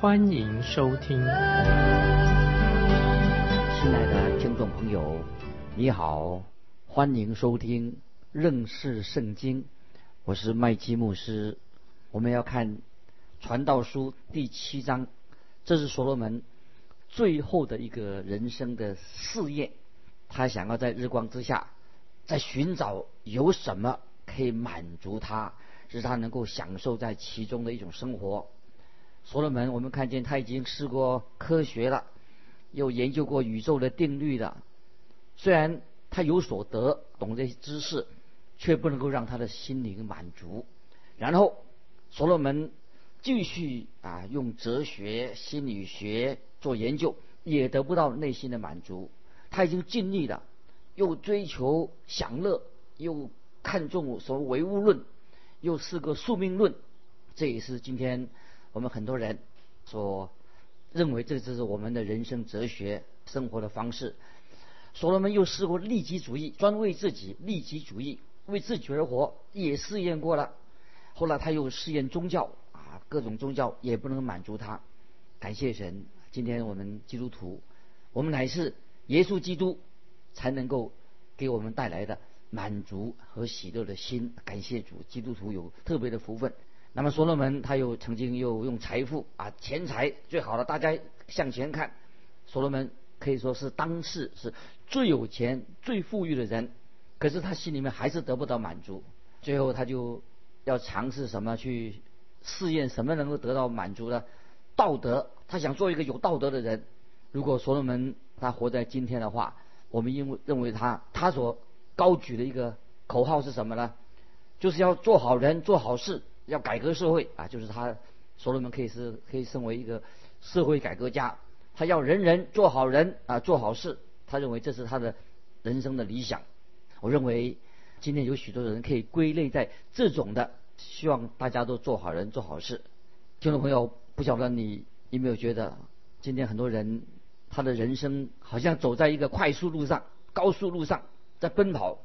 欢迎收听。亲爱的听众朋友，你好，欢迎收听认识圣经，我是麦基牧师。我们要看《传道书》第七章，这是所罗门最后的一个人生的试验。他想要在日光之下，在寻找有什么可以满足他，使他能够享受在其中的一种生活。所罗门，我们看见他已经试过科学了，又研究过宇宙的定律了。虽然他有所得，懂这些知识，却不能够让他的心灵满足。然后。所罗门继续啊，用哲学、心理学做研究，也得不到内心的满足。他已经尽力了，又追求享乐，又看重所谓唯物论，又是个宿命论。这也是今天我们很多人所认为，这就是我们的人生哲学、生活的方式。所罗门又试过利己主义，专为自己；利己主义，为自己而活，也试验过了。后来他又试验宗教啊，各种宗教也不能满足他。感谢神，今天我们基督徒，我们乃是耶稣基督才能够给我们带来的满足和喜乐的心。感谢主，基督徒有特别的福分。那么所罗门他又曾经又用财富啊，钱财最好了，大家向前看，所罗门可以说是当世是最有钱、最富裕的人。可是他心里面还是得不到满足，最后他就。要尝试什么去试验什么能够得到满足呢道德？他想做一个有道德的人。如果所罗门他活在今天的话，我们因为认为他他所高举的一个口号是什么呢？就是要做好人做好事，要改革社会啊！就是他所罗门可以是可以身为一个社会改革家。他要人人做好人啊，做好事。他认为这是他的人生的理想。我认为。今天有许多人可以归类在这种的，希望大家都做好人、做好事。听众朋友，不晓得你有没有觉得，今天很多人他的人生好像走在一个快速路上、高速路上在奔跑。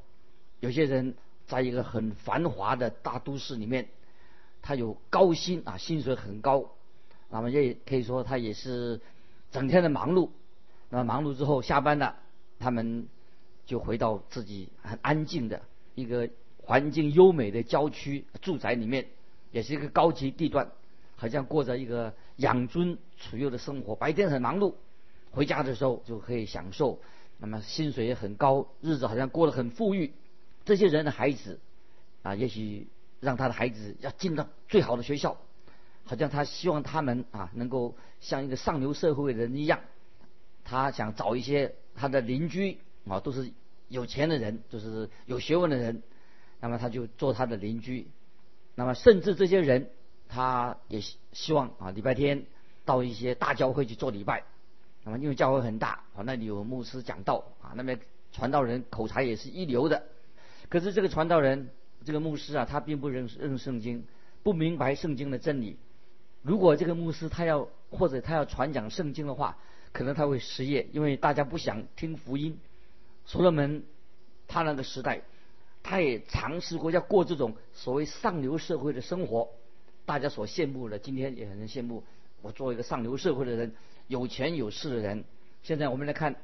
有些人在一个很繁华的大都市里面，他有高薪啊，薪水很高，那么也可以说他也是整天的忙碌。那忙碌之后下班了，他们就回到自己很安静的。一个环境优美的郊区住宅里面，也是一个高级地段，好像过着一个养尊处优的生活。白天很忙碌，回家的时候就可以享受，那么薪水也很高，日子好像过得很富裕。这些人的孩子啊，也许让他的孩子要进到最好的学校，好像他希望他们啊能够像一个上流社会的人一样。他想找一些他的邻居啊，都是。有钱的人就是有学问的人，那么他就做他的邻居。那么甚至这些人，他也希望啊，礼拜天到一些大教会去做礼拜。那么因为教会很大，啊，那里有牧师讲道啊，那边传道人口才也是一流的。可是这个传道人，这个牧师啊，他并不认识认圣经，不明白圣经的真理。如果这个牧师他要或者他要传讲圣经的话，可能他会失业，因为大家不想听福音。所罗门，他那个时代，他也尝试过要过这种所谓上流社会的生活，大家所羡慕的，今天也很羡慕。我作为一个上流社会的人，有钱有势的人。现在我们来看《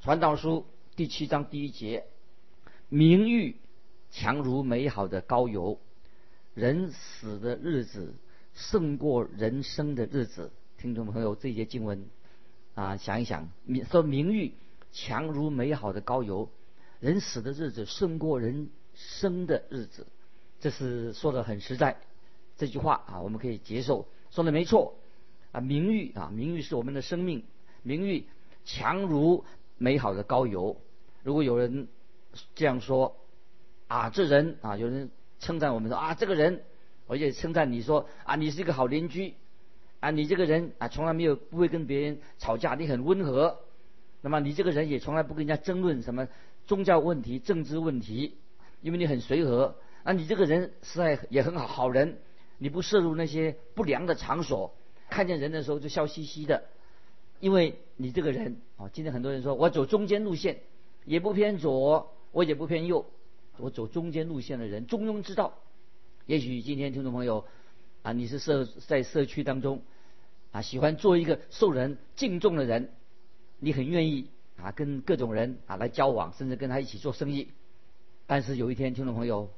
传道书》第七章第一节：名誉强如美好的高油，人死的日子胜过人生的日子。听众朋友，这些经文啊，想一想，说名誉。强如美好的高油，人死的日子胜过人生的日子，这是说的很实在。这句话啊，我们可以接受，说的没错。啊，名誉啊，名誉是我们的生命，名誉强如美好的高油。如果有人这样说，啊，这人啊，有人称赞我们说啊，这个人，而且称赞你说啊，你是一个好邻居。啊，你这个人啊，从来没有不会跟别人吵架，你很温和。那么你这个人也从来不跟人家争论什么宗教问题、政治问题，因为你很随和。啊，你这个人实在也很好，好人，你不涉入那些不良的场所，看见人的时候就笑嘻嘻的，因为你这个人啊，今天很多人说我走中间路线，也不偏左，我也不偏右，我走中间路线的人，中庸之道。也许今天听众朋友。啊，你是社在社区当中，啊，喜欢做一个受人敬重的人，你很愿意啊跟各种人啊来交往，甚至跟他一起做生意。但是有一天，听众朋友，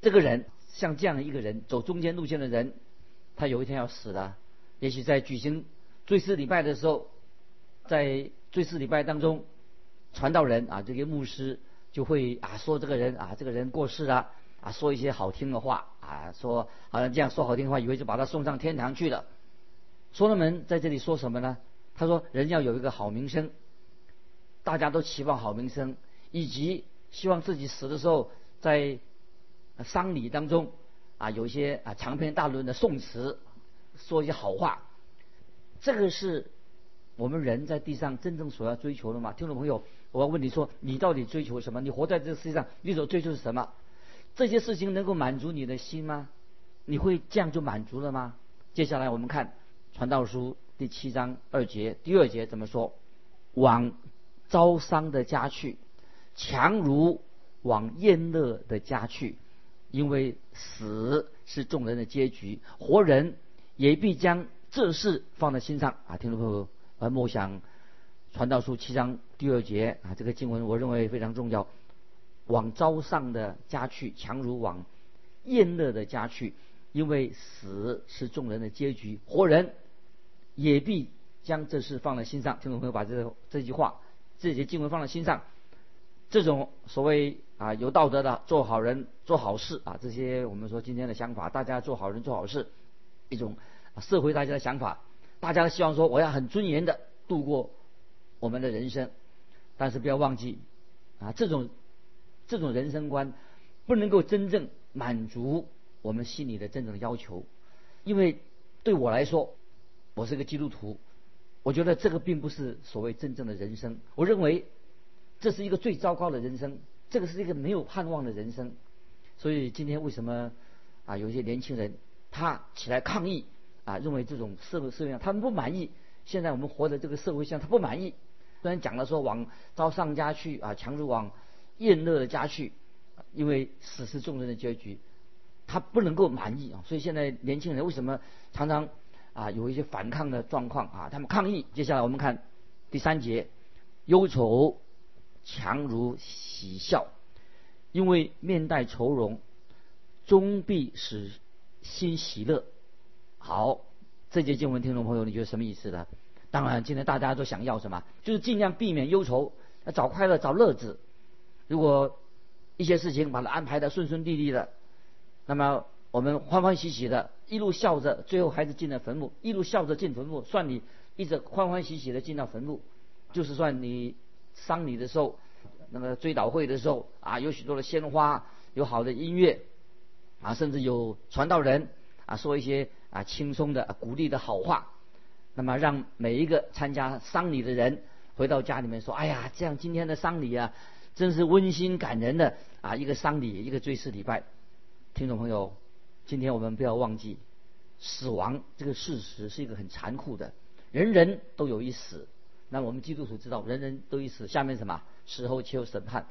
这个人像这样一个人，走中间路线的人，他有一天要死了。也许在举行追思礼拜的时候，在追思礼拜当中，传道人啊，这些牧师就会啊说这个人啊，这个人过世了。啊，说一些好听的话啊，说好像这样说好听的话，以为就把他送上天堂去了。所罗门在这里说什么呢？他说人要有一个好名声，大家都期望好名声，以及希望自己死的时候在丧礼当中啊有一些啊长篇大论的颂词，说一些好话。这个是我们人在地上真正所要追求的吗？听众朋友，我要问你说，你到底追求什么？你活在这个世界上，你所追求是什么？这些事情能够满足你的心吗？你会这样就满足了吗？接下来我们看《传道书》第七章二节，第二节怎么说？往招商的家去，强如往宴乐的家去，因为死是众人的结局，活人也必将这事放在心上啊！听众朋友，呃，默想《传道书》七章第二节啊，这个经文我认为非常重要。往朝上的家去，强如往宴乐的家去，因为死是众人的结局，活人也必将这事放在心上。听众朋友，把这这句话、这些经文放在心上。这种所谓啊有道德的做好人、做好事啊，这些我们说今天的想法，大家做好人、做好事，一种社会大家的想法，大家希望说我要很尊严的度过我们的人生，但是不要忘记啊这种。这种人生观不能够真正满足我们心里的真正要求，因为对我来说，我是个基督徒，我觉得这个并不是所谓真正的人生。我认为这是一个最糟糕的人生，这个是一个没有盼望的人生。所以今天为什么啊有一些年轻人他起来抗议啊，认为这种社会社会上他们不满意，现在我们活在这个社会上他不满意。虽然讲了说往招上家去啊，强如往。厌乐的家去，因为死是众人的结局，他不能够满意啊，所以现在年轻人为什么常常啊有一些反抗的状况啊？他们抗议。接下来我们看第三节，忧愁强如喜笑，因为面带愁容，终必使心喜乐。好，这节经文听众朋友，你觉得什么意思呢？当然，今天大家都想要什么？就是尽量避免忧愁，找快乐，找乐子。如果一些事情把它安排的顺顺利利的，那么我们欢欢喜喜的，一路笑着，最后孩子进了坟墓，一路笑着进坟墓，算你一直欢欢喜喜的进到坟墓，就是算你丧礼的时候，那么追悼会的时候啊，有许多的鲜花，有好的音乐，啊，甚至有传道人啊说一些啊轻松的鼓励的好话，那么让每一个参加丧礼的人回到家里面说，哎呀，这样今天的丧礼啊。真是温馨感人的啊！一个丧礼，一个追思礼拜。听众朋友，今天我们不要忘记，死亡这个事实是一个很残酷的，人人都有一死。那我们基督徒知道，人人都一死。下面什么？死后且有审判。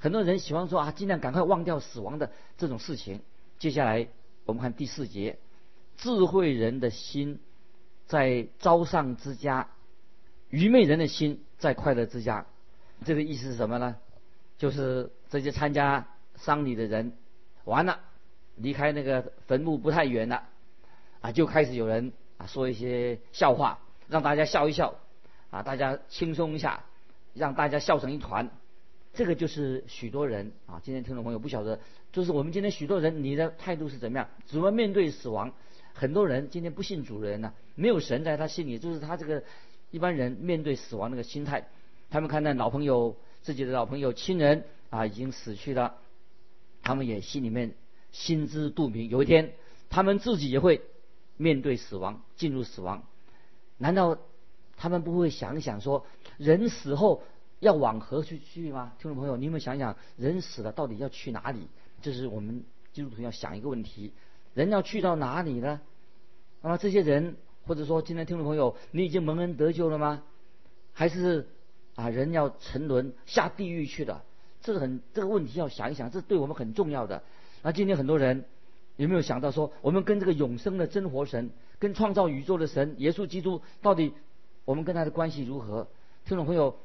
很多人喜欢说啊，尽量赶快忘掉死亡的这种事情。接下来我们看第四节：智慧人的心在朝上之家，愚昧人的心在快乐之家。这个意思是什么呢？就是这些参加丧礼的人，完了，离开那个坟墓不太远了，啊，就开始有人啊说一些笑话，让大家笑一笑，啊，大家轻松一下，让大家笑成一团。这个就是许多人啊，今天听众朋友不晓得，就是我们今天许多人，你的态度是怎么样？怎么面对死亡？很多人今天不信主的人呢，没有神在他心里，就是他这个一般人面对死亡那个心态，他们看到老朋友。自己的老朋友、亲人啊，已经死去了，他们也心里面心知肚明，有一天他们自己也会面对死亡，进入死亡。难道他们不会想想说，人死后要往何处去吗？听众朋友，你有没有想想，人死了到底要去哪里？这是我们基督徒要想一个问题：人要去到哪里呢？那么这些人，或者说今天听众朋友，你已经蒙恩得救了吗？还是啊，人要沉沦下地狱去的？这是很这个问题要想一想，这对我们很重要的。那今天很多人有没有想到说，我们跟这个永生的真活神，跟创造宇宙的神耶稣基督，到底我们跟他的关系如何？听众朋友，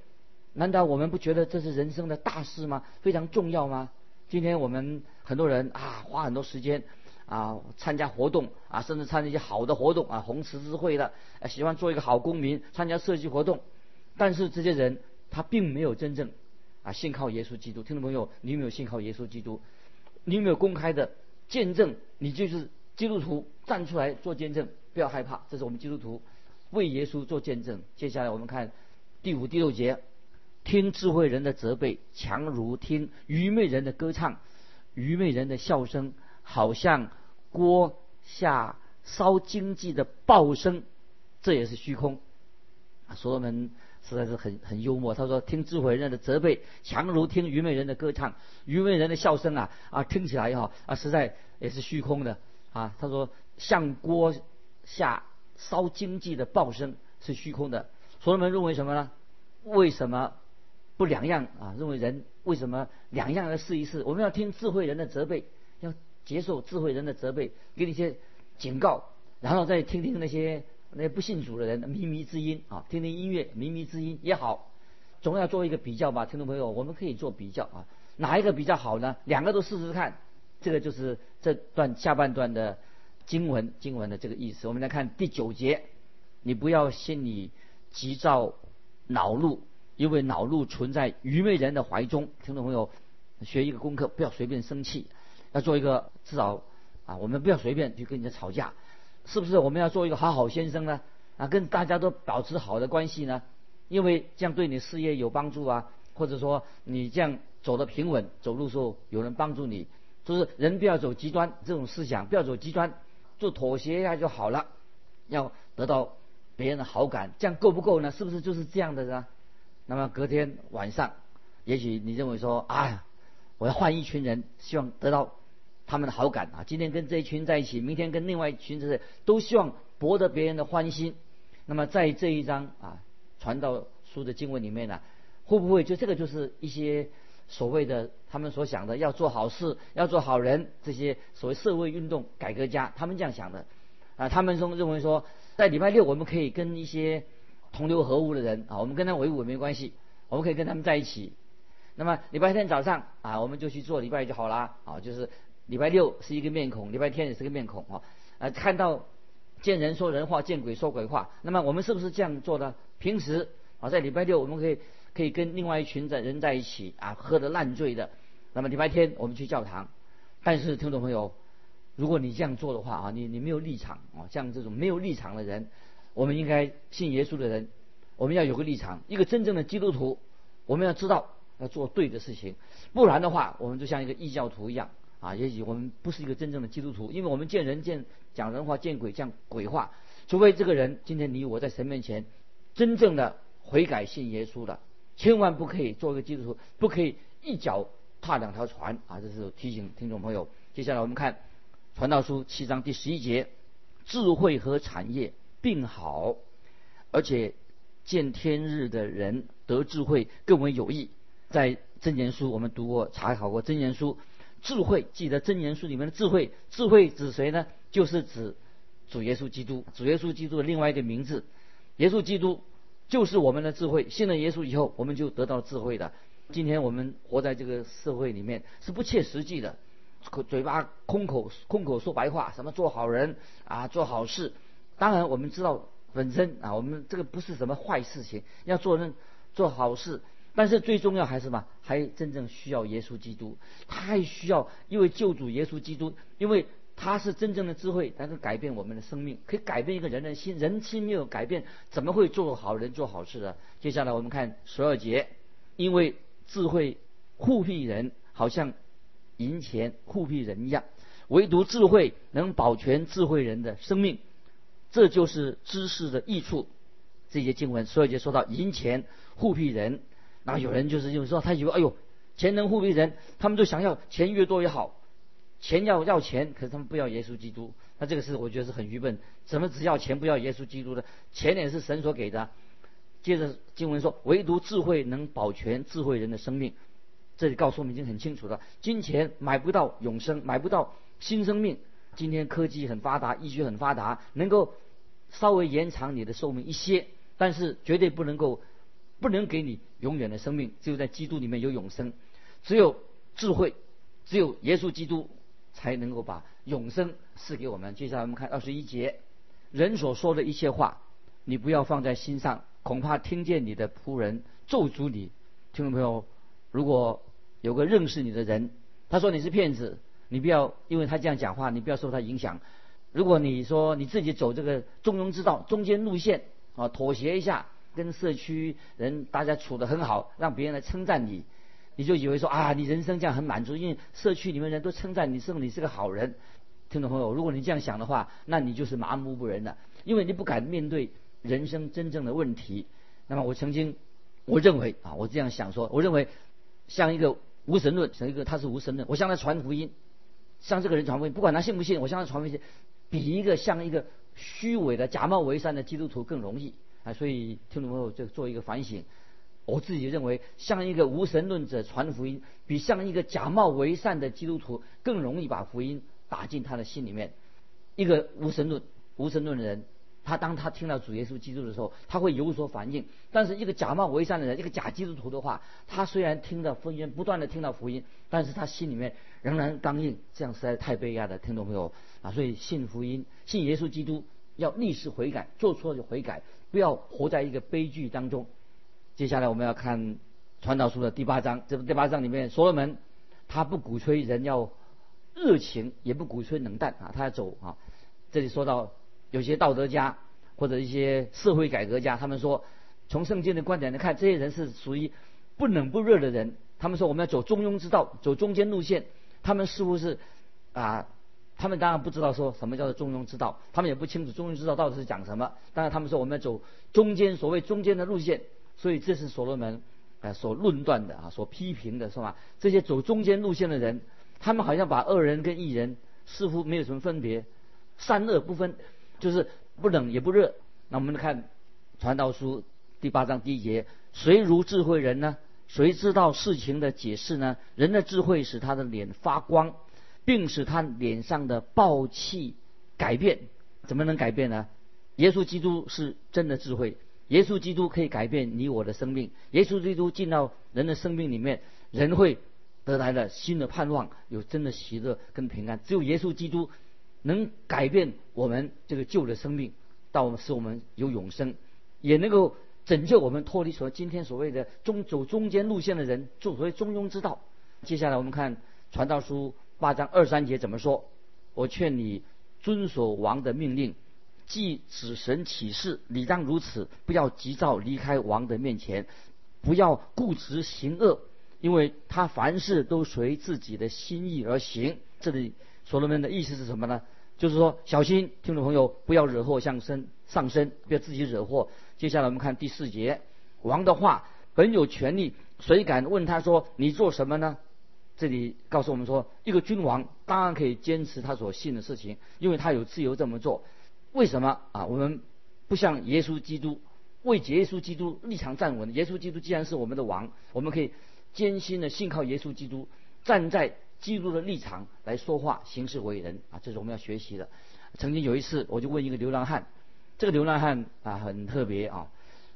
难道我们不觉得这是人生的大事吗？非常重要吗？今天我们很多人啊，花很多时间啊参加活动啊，甚至参加一些好的活动啊，红十字会的，喜欢做一个好公民，参加社区活动，但是这些人他并没有真正。啊，信靠耶稣基督，听众朋友，你有没有信靠耶稣基督？你有没有公开的见证？你就是基督徒，站出来做见证，不要害怕，这是我们基督徒为耶稣做见证。接下来我们看第五、第六节：听智慧人的责备，强如听愚昧人的歌唱；愚昧人的笑声，好像锅下烧经济的爆声，这也是虚空。啊所罗门。实在是很很幽默。他说：“听智慧人的责备，强如听愚昧人的歌唱。愚昧人的笑声啊啊，听起来哈啊，实在也是虚空的啊。”他说：“像锅下烧经济的爆声是虚空的。”所罗门认为什么呢？为什么不两样啊？认为人为什么两样来试一试？我们要听智慧人的责备，接受智慧人的责备，给你一些警告，然后再听听那些。那些不信主的人的，靡靡之音啊，听听音乐，靡靡之音也好，总要做一个比较吧，听众朋友，我们可以做比较啊，哪一个比较好呢？两个都试试看，这个就是这段下半段的经文，经文的这个意思。我们来看第九节，你不要心里急躁恼怒，因为恼怒存在愚昧人的怀中。听众朋友，学一个功课，不要随便生气，要做一个至少啊，我们不要随便去跟人家吵架。是不是我们要做一个好好先生呢？啊，跟大家都保持好的关系呢？因为这样对你事业有帮助啊，或者说你这样走得平稳，走路时候有人帮助你，就是人不要走极端这种思想，不要走极端，做妥协一下就好了。要得到别人的好感，这样够不够呢？是不是就是这样的呢？那么隔天晚上，也许你认为说，啊，我要换一群人，希望得到。他们的好感啊，今天跟这一群在一起，明天跟另外一群是都希望博得别人的欢心。那么在这一章啊，传道书的经文里面呢，会不会就这个就是一些所谓的他们所想的要做好事、要做好人这些所谓社会运动改革家，他们这样想的啊？他们说认为说，在礼拜六我们可以跟一些同流合污的人啊，我们跟他为伍没关系，我们可以跟他们在一起。那么礼拜天早上啊，我们就去做礼拜就好了啊，就是。礼拜六是一个面孔，礼拜天也是个面孔啊！呃，看到见人说人话，见鬼说鬼话。那么我们是不是这样做的？平时啊，在礼拜六我们可以可以跟另外一群的人在一起啊，喝得烂醉的。那么礼拜天我们去教堂。但是听众朋友，如果你这样做的话啊，你你没有立场啊，像这种没有立场的人，我们应该信耶稣的人，我们要有个立场。一个真正的基督徒，我们要知道要做对的事情，不然的话，我们就像一个异教徒一样。啊，也许我们不是一个真正的基督徒，因为我们见人见讲人话，见鬼讲鬼话。除非这个人今天你我在神面前真正的悔改信耶稣了，千万不可以做一个基督徒，不可以一脚踏两条船啊！这是提醒听众朋友。接下来我们看传道书七章第十一节：智慧和产业并好，而且见天日的人得智慧更为有益。在真言书我们读过查考过真言书。智慧，记得真言书里面的智慧。智慧指谁呢？就是指主耶稣基督。主耶稣基督的另外一个名字，耶稣基督就是我们的智慧。信了耶稣以后，我们就得到智慧的。今天我们活在这个社会里面是不切实际的，口嘴巴空口空口说白话，什么做好人啊，做好事。当然我们知道本身啊，我们这个不是什么坏事情，要做人做好事。但是最重要还是什么？还真正需要耶稣基督，他还需要因为救主耶稣基督，因为他是真正的智慧，能够改变我们的生命，可以改变一个人的心。人心没有改变，怎么会做好人、做好事呢？接下来我们看十二节，因为智慧护庇人，好像银钱护庇人一样，唯独智慧能保全智慧人的生命。这就是知识的益处。这些经文，所以就说到银钱护庇人。那有人就是就是说，他以为哎呦，钱能护庇人，他们都想要钱越多越好，钱要要钱，可是他们不要耶稣基督。那这个是我觉得是很愚笨。怎么只要钱不要耶稣基督的？钱也是神所给的。接着经文说，唯独智慧能保全智慧人的生命。这里告诉我们已经很清楚了，金钱买不到永生，买不到新生命。今天科技很发达，医学很发达，能够稍微延长你的寿命一些，但是绝对不能够，不能给你永远的生命。只有在基督里面有永生，只有智慧，只有耶稣基督才能够把永生赐给我们。接下来我们看二十一节，人所说的一切话，你不要放在心上，恐怕听见你的仆人咒诅你。听众朋友，如果有个认识你的人，他说你是骗子，你不要因为他这样讲话，你不要受他影响。如果你说你自己走这个中庸之道、中间路线啊，妥协一下，跟社区人大家处得很好，让别人来称赞你，你就以为说啊，你人生这样很满足，因为社区里面人都称赞你，说你是个好人。听众朋友，如果你这样想的话，那你就是麻木不仁了，因为你不敢面对人生真正的问题。那么我曾经我认为啊，我这样想说，我认为像一个。无神论，像一个他是无神论。我向他传福音，向这个人传福音，不管他信不信，我向他传福音，比一个像一个虚伪的假冒伪善的基督徒更容易啊！所以听众朋友就做一个反省。我自己认为，像一个无神论者传福音，比像一个假冒为善的基督徒更容易把福音打进他的心里面。一个无神论、无神论的人。他当他听到主耶稣基督的时候，他会有所反应。但是一个假冒为善的人，一个假基督徒的话，他虽然听到福音，不断的听到福音，但是他心里面仍然刚硬，这样实在太悲哀了，听众朋友？啊，所以信福音、信耶稣基督要立时悔改，做错就悔改，不要活在一个悲剧当中。接下来我们要看传道书的第八章，这第八章里面，所罗门他不鼓吹人要热情，也不鼓吹冷淡啊，他要走啊。这里说到。有些道德家或者一些社会改革家，他们说，从圣经的观点来看，这些人是属于不冷不热的人。他们说我们要走中庸之道，走中间路线。他们似乎是啊，他们当然不知道说什么叫做中庸之道，他们也不清楚中庸之道到底是讲什么。当然他们说我们要走中间，所谓中间的路线。所以这是所罗门啊所论断的啊，所批评的是吧？这些走中间路线的人，他们好像把恶人跟义人似乎没有什么分别，善恶不分。就是不冷也不热。那我们看《传道书》第八章第一节：谁如智慧人呢？谁知道事情的解释呢？人的智慧使他的脸发光，并使他脸上的暴气改变。怎么能改变呢？耶稣基督是真的智慧，耶稣基督可以改变你我的生命。耶稣基督进到人的生命里面，人会得来了新的盼望，有真的喜乐跟平安。只有耶稣基督。能改变我们这个旧的生命，到使我们有永生，也能够拯救我们脱离所今天所谓的中走中间路线的人，做所谓中庸之道。接下来我们看传道书八章二三节怎么说？我劝你遵守王的命令，既指神启示，理当如此，不要急躁离开王的面前，不要固执行恶，因为他凡事都随自己的心意而行。这里。所罗门的意思是什么呢？就是说，小心听众朋友不要惹祸上身，上身不要自己惹祸。接下来我们看第四节，王的话本有权利，谁敢问他说你做什么呢？这里告诉我们说，一个君王当然可以坚持他所信的事情，因为他有自由这么做。为什么啊？我们不像耶稣基督为耶稣基督立场站稳。耶稣基督既然是我们的王，我们可以艰辛的信靠耶稣基督，站在。基督的立场来说话，行事为人啊，这是我们要学习的。曾经有一次，我就问一个流浪汉，这个流浪汉啊很特别啊，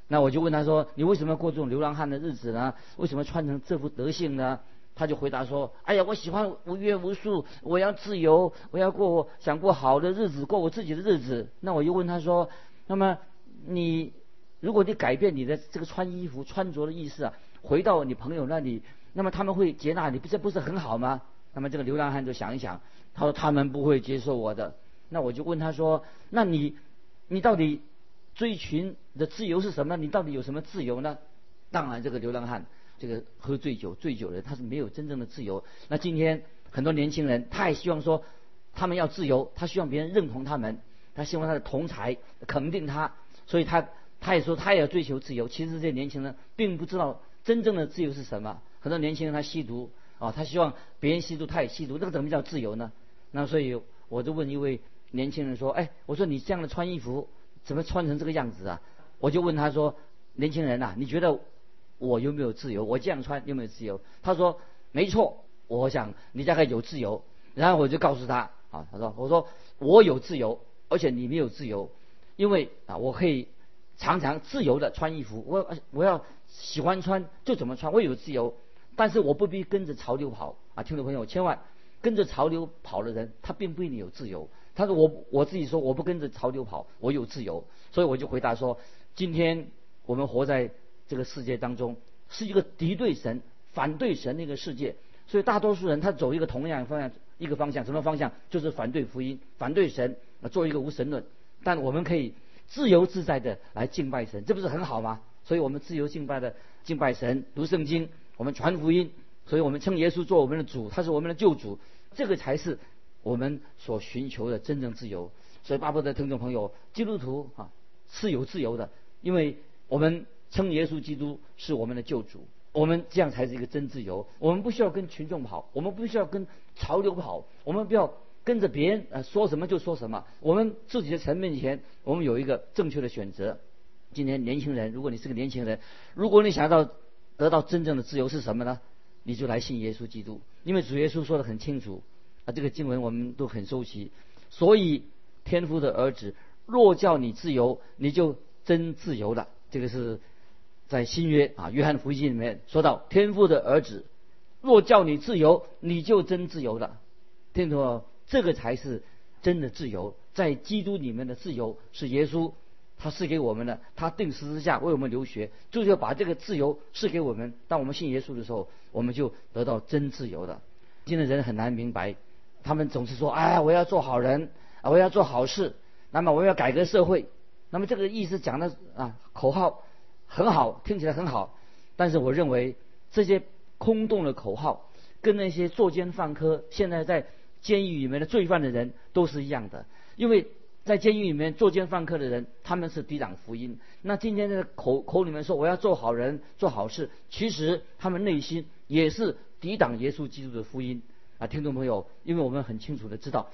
那我就问他说：“你为什么要过这种流浪汉的日子呢？为什么穿成这副德性呢？”他就回答说：“哎呀，我喜欢无约无束，我要自由，我要过想过好的日子，过我自己的日子。”那我又问他说：“那么你如果你改变你的这个穿衣服穿着的意思啊，回到你朋友那里，那么他们会接纳你，不这不是很好吗？”那么这个流浪汉就想一想，他说他们不会接受我的。那我就问他说：“那你，你到底追寻的自由是什么？你到底有什么自由呢？”当然，这个流浪汉，这个喝醉酒、醉酒人，他是没有真正的自由。那今天很多年轻人，他也希望说，他们要自由，他希望别人认同他们。他希望他的同才肯定他，所以他他也说他也要追求自由。其实这些年轻人并不知道真正的自由是什么。很多年轻人他吸毒啊，他希望别人吸毒，他也吸毒，那个怎么叫自由呢？那所以我就问一位年轻人说：“哎，我说你这样的穿衣服，怎么穿成这个样子啊？”我就问他说：“年轻人呐，你觉得我有没有自由？我这样穿有没有自由？”他说：“没错，我想你大概有自由。”然后我就告诉他啊，他说：“我说我有自由，而且你没有自由，因为啊，我可以常常自由的穿衣服，我我要喜欢穿就怎么穿，我有自由。”但是我不必跟着潮流跑啊，听众朋友，千万跟着潮流跑的人，他并不一定有自由。他说我我自己说我不跟着潮流跑，我有自由。所以我就回答说，今天我们活在这个世界当中，是一个敌对神、反对神的一个世界。所以大多数人他走一个同样方向，一个方向，什么方向？就是反对福音、反对神，做一个无神论。但我们可以自由自在的来敬拜神，这不是很好吗？所以我们自由敬拜的敬拜神，读圣经。我们传福音，所以我们称耶稣做我们的主，他是我们的救主，这个才是我们所寻求的真正自由。所以，巴不得听众朋友，基督徒啊是有自由的，因为我们称耶稣基督是我们的救主，我们这样才是一个真自由。我们不需要跟群众跑，我们不需要跟潮流跑，我们不要跟着别人呃说什么就说什么。我们自己的神面前，我们有一个正确的选择。今天年轻人，如果你是个年轻人，如果你想到。得到真正的自由是什么呢？你就来信耶稣基督，因为主耶稣说的很清楚啊，这个经文我们都很熟悉。所以天父的儿子若叫你自由，你就真自由了。这个是在新约啊，约翰福音里面说到天父的儿子若叫你自由，你就真自由了。听懂这个才是真的自由，在基督里面的自由是耶稣。他赐给我们的，他定十字架为我们留学，就是要把这个自由赐给我们。当我们信耶稣的时候，我们就得到真自由的。今天人很难明白，他们总是说：“哎，我要做好人啊，我要做好事，那么我要改革社会。”那么这个意思讲的啊，口号很好，听起来很好。但是我认为这些空洞的口号，跟那些作奸犯科、现在在监狱里面的罪犯的人都是一样的，因为。在监狱里面作奸犯科的人，他们是抵挡福音。那今天的口口里面说我要做好人、做好事，其实他们内心也是抵挡耶稣基督的福音啊！听众朋友，因为我们很清楚的知道，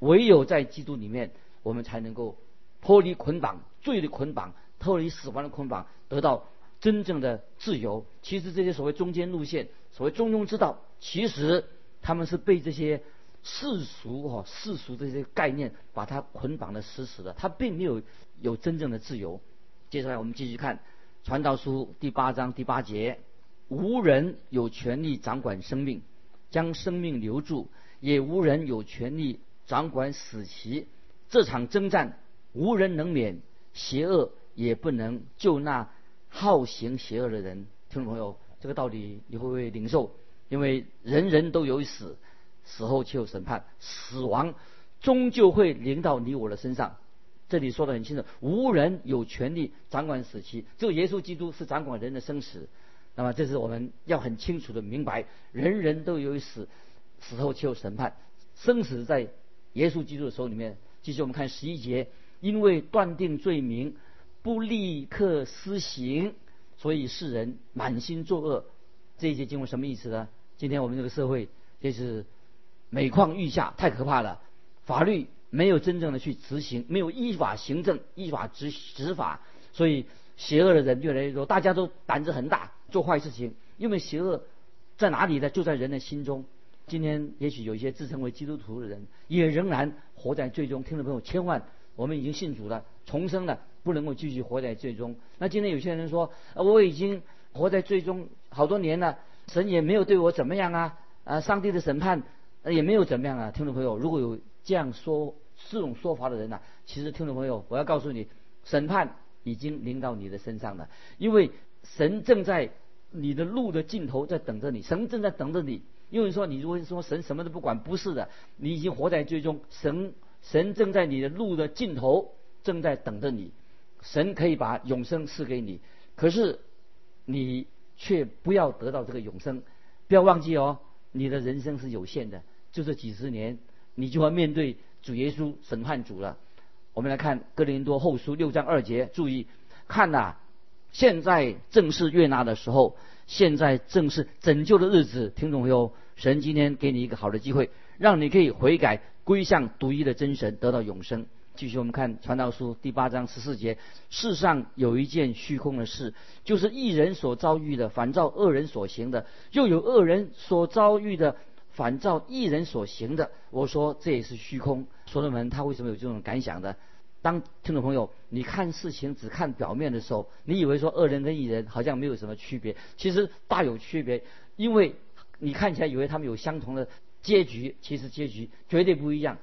唯有在基督里面，我们才能够脱离捆绑、罪的捆绑、脱离死亡的捆绑，得到真正的自由。其实这些所谓中间路线、所谓中庸之道，其实他们是被这些。世俗哈世俗这些概念把它捆绑的死死的，他并没有有真正的自由。接下来我们继续看《传道书》第八章第八节：无人有权利掌管生命，将生命留住；也无人有权利掌管死期。这场征战无人能免，邪恶也不能救那好行邪恶的人。听众朋友，这个道理你会不会领受？因为人人都有死。死后却有审判，死亡终究会临到你我的身上。这里说的很清楚，无人有权利掌管死期，只有耶稣基督是掌管人的生死。那么，这是我们要很清楚的明白，人人都有死，死后却有审判，生死在耶稣基督的手里面。继续我们看十一节，因为断定罪名不立刻施行，所以世人满心作恶。这一节经文什么意思呢？今天我们这个社会就是。每况愈下，太可怕了。法律没有真正的去执行，没有依法行政、依法执执法，所以邪恶的人越来越多。大家都胆子很大，做坏事情。因为邪恶在哪里呢？就在人的心中。今天也许有一些自称为基督徒的人，也仍然活在最终。听众朋友，千万，我们已经信主了，重生了，不能够继续活在最终。那今天有些人说，我已经活在最终好多年了，神也没有对我怎么样啊？啊，上帝的审判。也没有怎么样啊，听众朋友，如果有这样说这种说法的人呐，其实听众朋友，我要告诉你，审判已经临到你的身上了，因为神正在你的路的尽头在等着你，神正在等着你。因为说你如果说神什么都不管，不是的，你已经活在最终，神神正在你的路的尽头正在等着你，神可以把永生赐给你，可是你却不要得到这个永生，不要忘记哦，你的人生是有限的。就这几十年，你就要面对主耶稣审判主了。我们来看哥林多后书六章二节，注意看呐，现在正是悦纳的时候，现在正是拯救的日子。听众朋友，神今天给你一个好的机会，让你可以悔改，归向独一的真神，得到永生。继续我们看传道书第八章十四节，世上有一件虚空的事，就是一人所遭遇的，反照恶人所行的；又有恶人所遭遇的，反照一人所行的。我说这也是虚空。所罗门他为什么有这种感想的？当听众朋友，你看事情只看表面的时候，你以为说恶人跟异人好像没有什么区别，其实大有区别，因为你看起来以为他们有相同的结局，其实结局绝对不一样。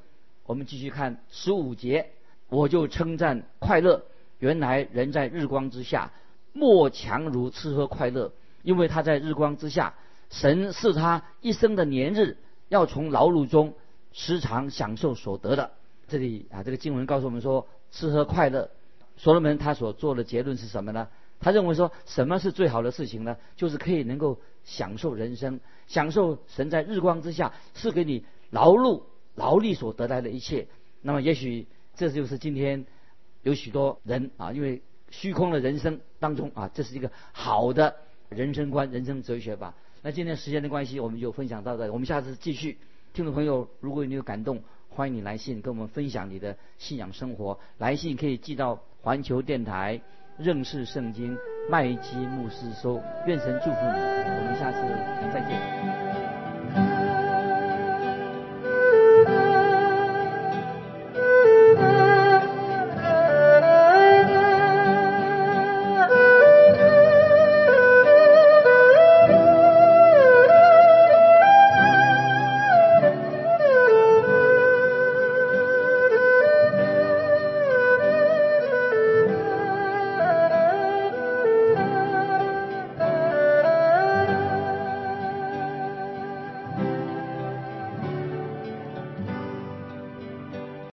我们继续看十五节，我就称赞快乐。原来人在日光之下，莫强如吃喝快乐，因为他在日光之下，神是他一生的年日，要从劳碌中时常享受所得的。这里啊，这个经文告诉我们说，吃喝快乐。所罗门他所做的结论是什么呢？他认为说，什么是最好的事情呢？就是可以能够享受人生，享受神在日光之下是给你劳碌。劳力所得来的一切，那么也许这就是今天有许多人啊，因为虚空的人生当中啊，这是一个好的人生观、人生哲学吧。那今天时间的关系，我们就分享到这，我们下次继续。听众朋友，如果你有感动，欢迎你来信跟我们分享你的信仰生活。来信可以寄到环球电台认识圣经麦基牧师收。愿神祝福你，我们下次再见。